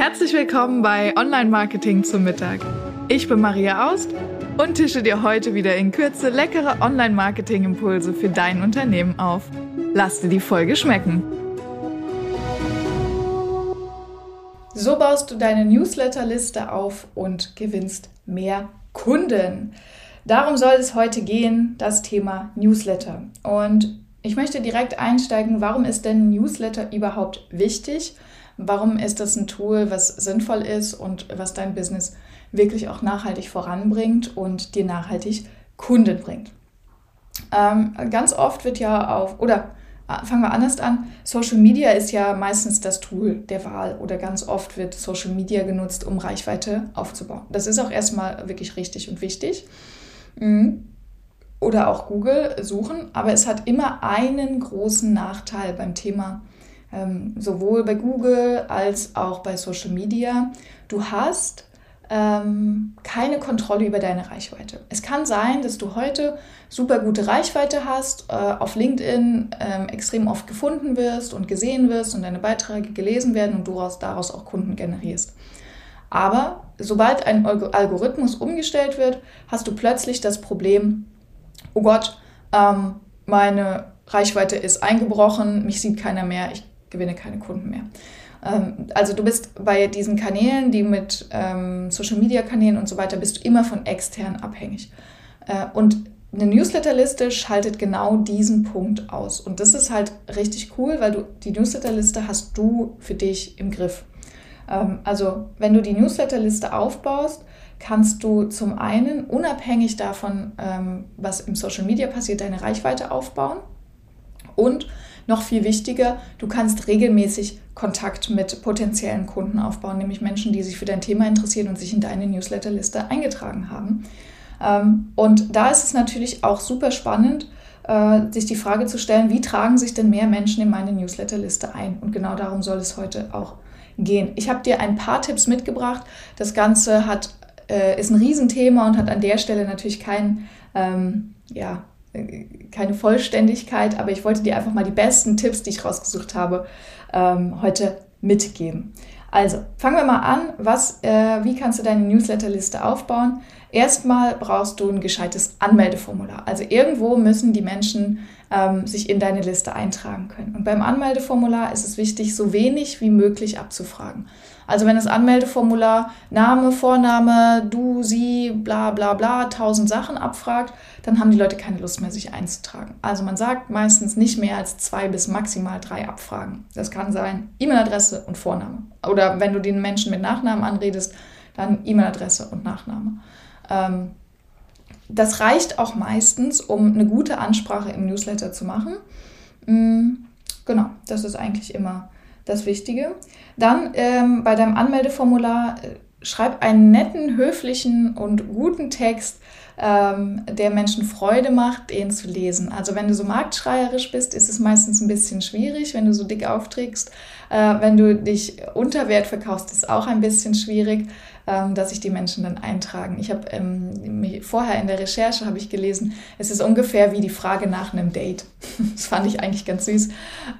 Herzlich willkommen bei Online Marketing zum Mittag. Ich bin Maria Aust und tische dir heute wieder in Kürze leckere Online Marketing Impulse für dein Unternehmen auf. Lass dir die Folge schmecken. So baust du deine Newsletterliste auf und gewinnst mehr Kunden. Darum soll es heute gehen, das Thema Newsletter. Und ich möchte direkt einsteigen, warum ist denn Newsletter überhaupt wichtig? Warum ist das ein Tool, was sinnvoll ist und was dein Business wirklich auch nachhaltig voranbringt und dir nachhaltig Kunden bringt? Ähm, ganz oft wird ja auf, oder äh, fangen wir anders an, Social Media ist ja meistens das Tool der Wahl oder ganz oft wird Social Media genutzt, um Reichweite aufzubauen. Das ist auch erstmal wirklich richtig und wichtig. Mhm. Oder auch Google suchen, aber es hat immer einen großen Nachteil beim Thema ähm, sowohl bei Google als auch bei Social Media. Du hast ähm, keine Kontrolle über deine Reichweite. Es kann sein, dass du heute super gute Reichweite hast, äh, auf LinkedIn ähm, extrem oft gefunden wirst und gesehen wirst und deine Beiträge gelesen werden und du daraus auch Kunden generierst. Aber sobald ein Algorithmus umgestellt wird, hast du plötzlich das Problem, oh Gott, ähm, meine Reichweite ist eingebrochen, mich sieht keiner mehr, ich gewinne keine Kunden mehr. Ähm, also du bist bei diesen Kanälen, die mit ähm, Social-Media-Kanälen und so weiter, bist du immer von extern abhängig. Äh, und eine Newsletterliste schaltet genau diesen Punkt aus. Und das ist halt richtig cool, weil du die Newsletterliste hast du für dich im Griff. Ähm, also wenn du die Newsletterliste aufbaust, kannst du zum einen unabhängig davon, ähm, was im Social Media passiert, deine Reichweite aufbauen. Und noch viel wichtiger, du kannst regelmäßig Kontakt mit potenziellen Kunden aufbauen, nämlich Menschen, die sich für dein Thema interessieren und sich in deine Newsletterliste eingetragen haben. Ähm, und da ist es natürlich auch super spannend, äh, sich die Frage zu stellen, wie tragen sich denn mehr Menschen in meine Newsletterliste ein? Und genau darum soll es heute auch gehen. Ich habe dir ein paar Tipps mitgebracht. Das Ganze hat, äh, ist ein Riesenthema und hat an der Stelle natürlich kein, ähm, ja, keine Vollständigkeit, aber ich wollte dir einfach mal die besten Tipps, die ich rausgesucht habe, ähm, heute mitgeben. Also, fangen wir mal an. Was, äh, wie kannst du deine Newsletterliste aufbauen? Erstmal brauchst du ein gescheites Anmeldeformular. Also irgendwo müssen die Menschen ähm, sich in deine Liste eintragen können. Und beim Anmeldeformular ist es wichtig, so wenig wie möglich abzufragen. Also wenn das Anmeldeformular Name, Vorname, du, sie, bla bla bla, tausend Sachen abfragt, dann haben die Leute keine Lust mehr, sich einzutragen. Also man sagt meistens nicht mehr als zwei bis maximal drei Abfragen. Das kann sein E-Mail-Adresse und Vorname. Oder wenn du den Menschen mit Nachnamen anredest, dann E-Mail-Adresse und Nachname. Ähm, das reicht auch meistens, um eine gute Ansprache im Newsletter zu machen. Mm, genau, das ist eigentlich immer das Wichtige. Dann ähm, bei deinem Anmeldeformular äh, schreib einen netten, höflichen und guten Text, ähm, der Menschen Freude macht, den zu lesen. Also wenn du so marktschreierisch bist, ist es meistens ein bisschen schwierig, wenn du so dick aufträgst. Äh, wenn du dich unter Wert verkaufst, ist auch ein bisschen schwierig dass sich die Menschen dann eintragen. Ich habe ähm, vorher in der Recherche habe ich gelesen, es ist ungefähr wie die Frage nach einem Date. das fand ich eigentlich ganz süß.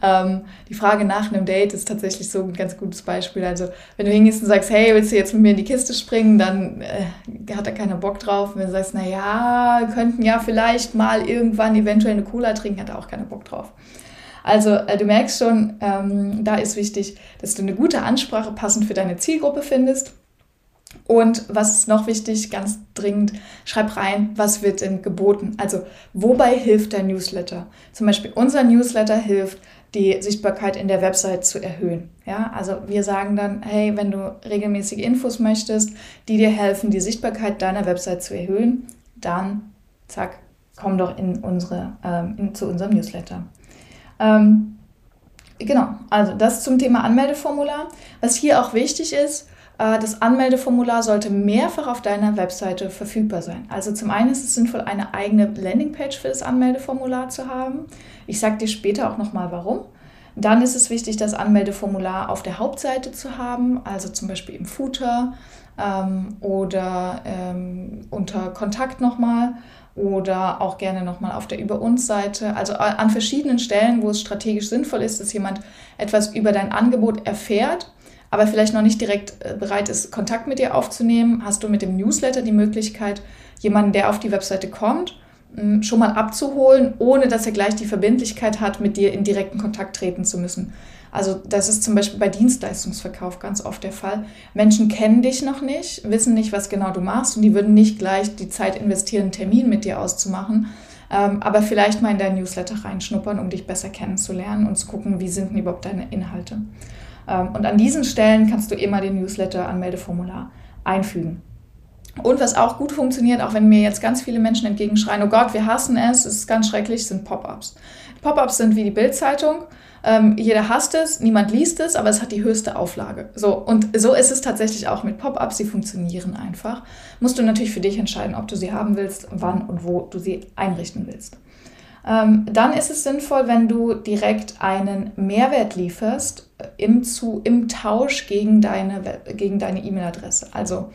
Ähm, die Frage nach einem Date ist tatsächlich so ein ganz gutes Beispiel. Also wenn du hingehst und sagst, hey, willst du jetzt mit mir in die Kiste springen, dann äh, hat er keiner Bock drauf. Und wenn du sagst, na ja, könnten ja vielleicht mal irgendwann eventuell eine Cola trinken, hat er auch keiner Bock drauf. Also äh, du merkst schon, ähm, da ist wichtig, dass du eine gute Ansprache passend für deine Zielgruppe findest und was ist noch wichtig, ganz dringend, schreib rein, was wird denn geboten? Also, wobei hilft der Newsletter? Zum Beispiel unser Newsletter hilft, die Sichtbarkeit in der Website zu erhöhen. Ja, also wir sagen dann, hey, wenn du regelmäßige Infos möchtest, die dir helfen, die Sichtbarkeit deiner Website zu erhöhen, dann, zack, komm doch in unsere, ähm, in, zu unserem Newsletter. Ähm, genau, also das zum Thema Anmeldeformular. Was hier auch wichtig ist, das Anmeldeformular sollte mehrfach auf deiner Webseite verfügbar sein. Also zum einen ist es sinnvoll, eine eigene Landingpage für das Anmeldeformular zu haben. Ich sage dir später auch nochmal warum. Dann ist es wichtig, das Anmeldeformular auf der Hauptseite zu haben, also zum Beispiel im Footer ähm, oder ähm, unter Kontakt nochmal oder auch gerne nochmal auf der Über uns Seite. Also an verschiedenen Stellen, wo es strategisch sinnvoll ist, dass jemand etwas über dein Angebot erfährt aber vielleicht noch nicht direkt äh, bereit ist, Kontakt mit dir aufzunehmen, hast du mit dem Newsletter die Möglichkeit, jemanden, der auf die Webseite kommt, schon mal abzuholen, ohne dass er gleich die Verbindlichkeit hat, mit dir in direkten Kontakt treten zu müssen. Also das ist zum Beispiel bei Dienstleistungsverkauf ganz oft der Fall. Menschen kennen dich noch nicht, wissen nicht, was genau du machst und die würden nicht gleich die Zeit investieren, einen Termin mit dir auszumachen, ähm, aber vielleicht mal in dein Newsletter reinschnuppern, um dich besser kennenzulernen und zu gucken, wie sind denn überhaupt deine Inhalte. Ähm, und an diesen Stellen kannst du immer den Newsletter-Anmeldeformular einfügen. Und was auch gut funktioniert, auch wenn mir jetzt ganz viele Menschen entgegenschreien, oh Gott, wir hassen es, es ist ganz schrecklich, sind Pop-ups. Pop-ups sind wie die Bildzeitung. Ähm, jeder hasst es, niemand liest es, aber es hat die höchste Auflage. So, und so ist es tatsächlich auch mit Pop-ups, sie funktionieren einfach. Musst du natürlich für dich entscheiden, ob du sie haben willst, wann und wo du sie einrichten willst. Ähm, dann ist es sinnvoll, wenn du direkt einen Mehrwert lieferst im, zu, im Tausch gegen deine gegen deine E-Mail-Adresse. Also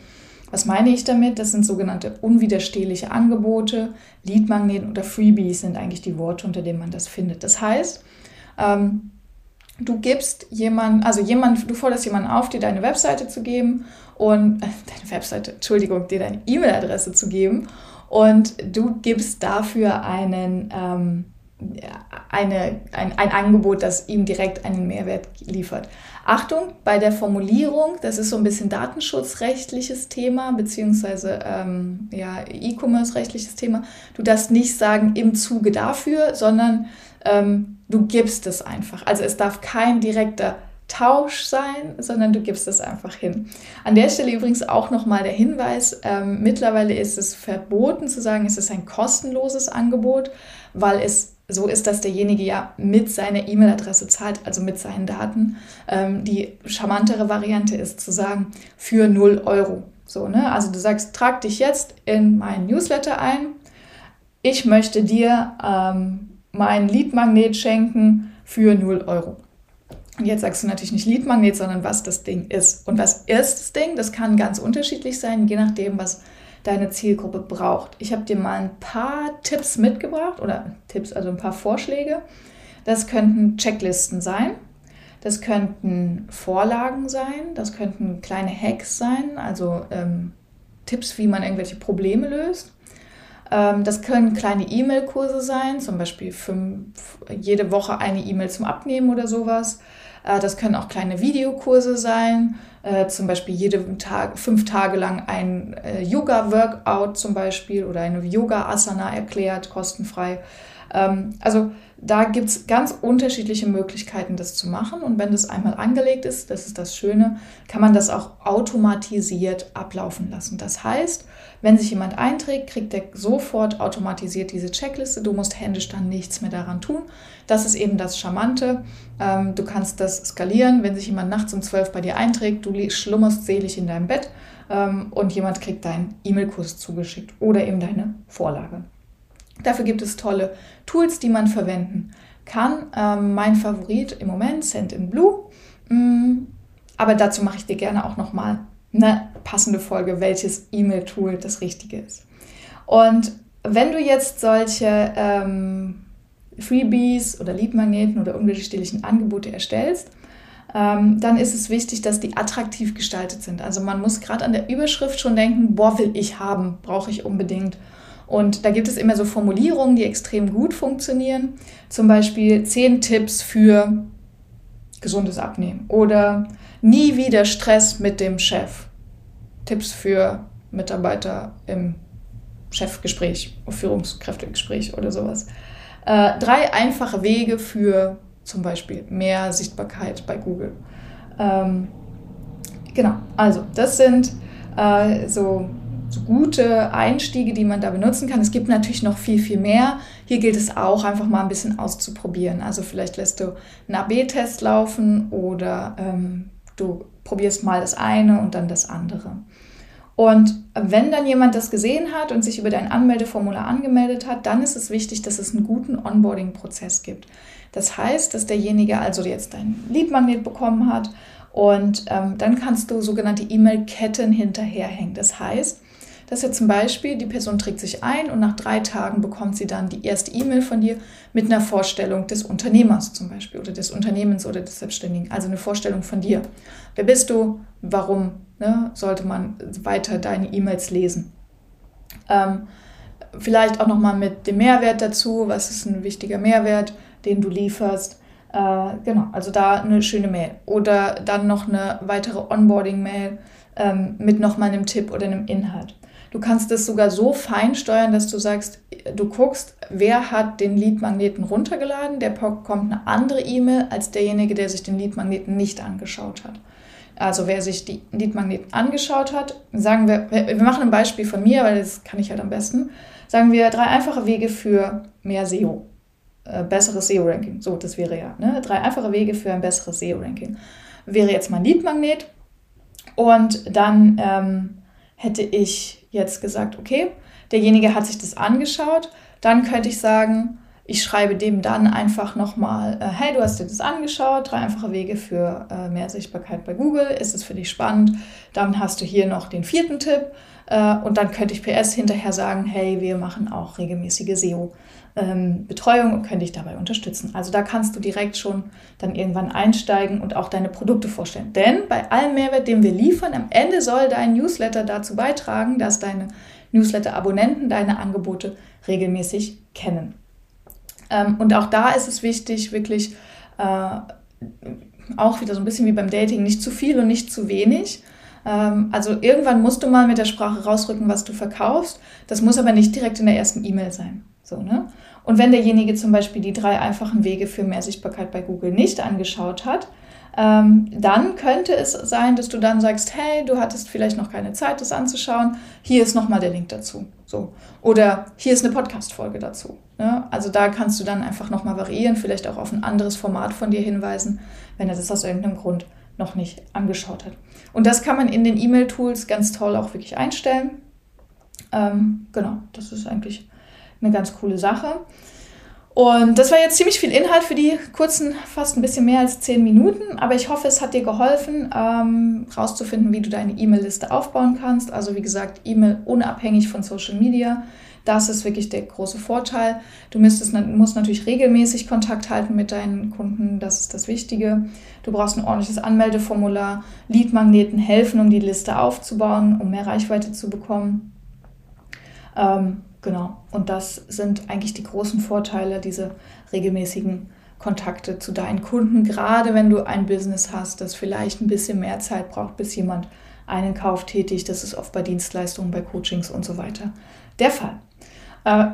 was meine ich damit? Das sind sogenannte unwiderstehliche Angebote. Leadmagneten oder Freebies sind eigentlich die Worte, unter denen man das findet. Das heißt, ähm, du gibst jemand, also jemand, du forderst jemanden auf, dir deine Webseite zu geben und äh, deine Webseite, Entschuldigung, dir deine E-Mail-Adresse zu geben und du gibst dafür einen ähm, eine, ein, ein Angebot, das ihm direkt einen Mehrwert liefert. Achtung, bei der Formulierung, das ist so ein bisschen datenschutzrechtliches Thema, beziehungsweise ähm, ja, E-Commerce-rechtliches Thema. Du darfst nicht sagen im Zuge dafür, sondern ähm, du gibst es einfach. Also es darf kein direkter Tausch sein, sondern du gibst es einfach hin. An der Stelle übrigens auch nochmal der Hinweis, ähm, mittlerweile ist es verboten zu sagen, es ist ein kostenloses Angebot, weil es so ist, dass derjenige ja mit seiner E-Mail-Adresse zahlt, also mit seinen Daten. Ähm, die charmantere Variante ist zu sagen, für 0 Euro. So, ne? Also du sagst, trag dich jetzt in meinen Newsletter ein. Ich möchte dir ähm, mein Leadmagnet schenken für 0 Euro. Und jetzt sagst du natürlich nicht Leadmagnet, sondern was das Ding ist. Und was ist das Ding? Das kann ganz unterschiedlich sein, je nachdem, was deine Zielgruppe braucht. Ich habe dir mal ein paar Tipps mitgebracht oder Tipps, also ein paar Vorschläge. Das könnten Checklisten sein, das könnten Vorlagen sein, das könnten kleine Hacks sein, also ähm, Tipps, wie man irgendwelche Probleme löst. Ähm, das können kleine E-Mail-Kurse sein, zum Beispiel fünf, jede Woche eine E-Mail zum Abnehmen oder sowas. Äh, das können auch kleine Videokurse sein, äh, zum Beispiel jeden Tag, fünf Tage lang ein äh, Yoga-Workout zum Beispiel oder eine Yoga-Asana erklärt, kostenfrei. Ähm, also da gibt es ganz unterschiedliche Möglichkeiten, das zu machen. Und wenn das einmal angelegt ist, das ist das Schöne, kann man das auch automatisiert ablaufen lassen. Das heißt, wenn sich jemand einträgt, kriegt er sofort automatisiert diese Checkliste. Du musst händisch dann nichts mehr daran tun. Das ist eben das Charmante. Ähm, du kannst das skalieren, wenn sich jemand nachts um 12 bei dir einträgt, du schlummerst selig in deinem Bett ähm, und jemand kriegt deinen E-Mail-Kurs zugeschickt oder eben deine Vorlage. Dafür gibt es tolle Tools, die man verwenden kann. Ähm, mein Favorit im Moment, Send in Blue. Mm, aber dazu mache ich dir gerne auch nochmal eine passende Folge, welches E-Mail-Tool das richtige ist. Und wenn du jetzt solche ähm, Freebies oder Leadmagneten oder unwiderstehlichen Angebote erstellst, ähm, dann ist es wichtig, dass die attraktiv gestaltet sind. Also man muss gerade an der Überschrift schon denken, boah, will ich haben, brauche ich unbedingt. Und da gibt es immer so Formulierungen, die extrem gut funktionieren. Zum Beispiel zehn Tipps für gesundes Abnehmen oder nie wieder Stress mit dem Chef. Tipps für Mitarbeiter im Chefgespräch, Führungskräftegespräch oder sowas. Äh, drei einfache Wege für zum Beispiel mehr Sichtbarkeit bei Google. Ähm, genau, also das sind äh, so so gute Einstiege, die man da benutzen kann. Es gibt natürlich noch viel, viel mehr. Hier gilt es auch, einfach mal ein bisschen auszuprobieren. Also vielleicht lässt du einen AB-Test laufen oder ähm, du probierst mal das eine und dann das andere. Und wenn dann jemand das gesehen hat und sich über dein Anmeldeformular angemeldet hat, dann ist es wichtig, dass es einen guten Onboarding-Prozess gibt. Das heißt, dass derjenige also jetzt dein Leadmagnet bekommen hat und ähm, dann kannst du sogenannte E-Mail-Ketten hinterherhängen. Das heißt, dass ja zum Beispiel die Person trägt sich ein und nach drei Tagen bekommt sie dann die erste E-Mail von dir mit einer Vorstellung des Unternehmers zum Beispiel oder des Unternehmens oder des Selbstständigen. Also eine Vorstellung von dir. Wer bist du? Warum ne, sollte man weiter deine E-Mails lesen? Ähm, vielleicht auch nochmal mit dem Mehrwert dazu. Was ist ein wichtiger Mehrwert, den du lieferst? Äh, genau, also da eine schöne Mail. Oder dann noch eine weitere Onboarding-Mail ähm, mit nochmal einem Tipp oder einem Inhalt. Du kannst es sogar so fein steuern, dass du sagst, du guckst, wer hat den Lead-Magneten runtergeladen, der bekommt eine andere E-Mail als derjenige, der sich den Lead-Magneten nicht angeschaut hat. Also wer sich die Lead-Magneten angeschaut hat, sagen wir, wir machen ein Beispiel von mir, weil das kann ich halt am besten, sagen wir drei einfache Wege für mehr SEO. Äh, besseres SEO-Ranking. So, das wäre ja. Ne? Drei einfache Wege für ein besseres SEO-Ranking. Wäre jetzt mein Lead-Magnet. Und dann ähm, hätte ich jetzt gesagt, okay, derjenige hat sich das angeschaut. Dann könnte ich sagen, ich schreibe dem dann einfach nochmal, äh, hey, du hast dir das angeschaut, drei einfache Wege für äh, mehr Sichtbarkeit bei Google. Ist es für dich spannend? Dann hast du hier noch den vierten Tipp. Äh, und dann könnte ich PS hinterher sagen, hey, wir machen auch regelmäßige SEO ähm, und können dich dabei unterstützen. Also da kannst du direkt schon dann irgendwann einsteigen und auch deine Produkte vorstellen. Denn bei allem Mehrwert, den wir liefern, am Ende soll dein Newsletter dazu beitragen, dass deine Newsletter-Abonnenten deine Angebote regelmäßig kennen. Ähm, und auch da ist es wichtig, wirklich äh, auch wieder so ein bisschen wie beim Dating, nicht zu viel und nicht zu wenig. Ähm, also irgendwann musst du mal mit der Sprache rausrücken, was du verkaufst. Das muss aber nicht direkt in der ersten E-Mail sein. So, ne? Und wenn derjenige zum Beispiel die drei einfachen Wege für mehr Sichtbarkeit bei Google nicht angeschaut hat, ähm, dann könnte es sein, dass du dann sagst, hey, du hattest vielleicht noch keine Zeit, das anzuschauen. Hier ist nochmal der Link dazu. So. Oder hier ist eine Podcast-Folge dazu. Ne? Also da kannst du dann einfach nochmal variieren, vielleicht auch auf ein anderes Format von dir hinweisen, wenn er das aus irgendeinem Grund noch nicht angeschaut hat. Und das kann man in den E-Mail-Tools ganz toll auch wirklich einstellen. Ähm, genau, das ist eigentlich eine ganz coole Sache. Und das war jetzt ziemlich viel Inhalt für die kurzen, fast ein bisschen mehr als zehn Minuten. Aber ich hoffe, es hat dir geholfen, ähm, rauszufinden, wie du deine E-Mail-Liste aufbauen kannst. Also wie gesagt, E-Mail unabhängig von Social Media. Das ist wirklich der große Vorteil. Du müsstest, musst natürlich regelmäßig Kontakt halten mit deinen Kunden. Das ist das Wichtige. Du brauchst ein ordentliches Anmeldeformular. Leadmagneten helfen, um die Liste aufzubauen, um mehr Reichweite zu bekommen. Ähm, Genau. Und das sind eigentlich die großen Vorteile, diese regelmäßigen Kontakte zu deinen Kunden, gerade wenn du ein Business hast, das vielleicht ein bisschen mehr Zeit braucht, bis jemand einen Kauf tätigt. Das ist oft bei Dienstleistungen, bei Coachings und so weiter der Fall. Äh,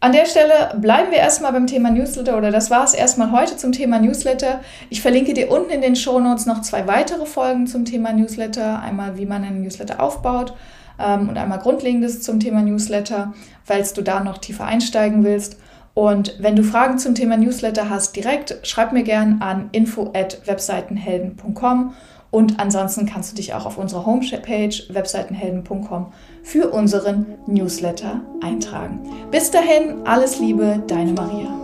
an der Stelle bleiben wir erstmal beim Thema Newsletter oder das war es erstmal heute zum Thema Newsletter. Ich verlinke dir unten in den Show Notes noch zwei weitere Folgen zum Thema Newsletter. Einmal, wie man einen Newsletter aufbaut ähm, und einmal Grundlegendes zum Thema Newsletter, falls du da noch tiefer einsteigen willst. Und wenn du Fragen zum Thema Newsletter hast, direkt schreib mir gern an info@webseitenhelden.com und ansonsten kannst du dich auch auf unserer Homepage webseitenhelden.com für unseren Newsletter eintragen. Bis dahin, alles Liebe, deine Maria.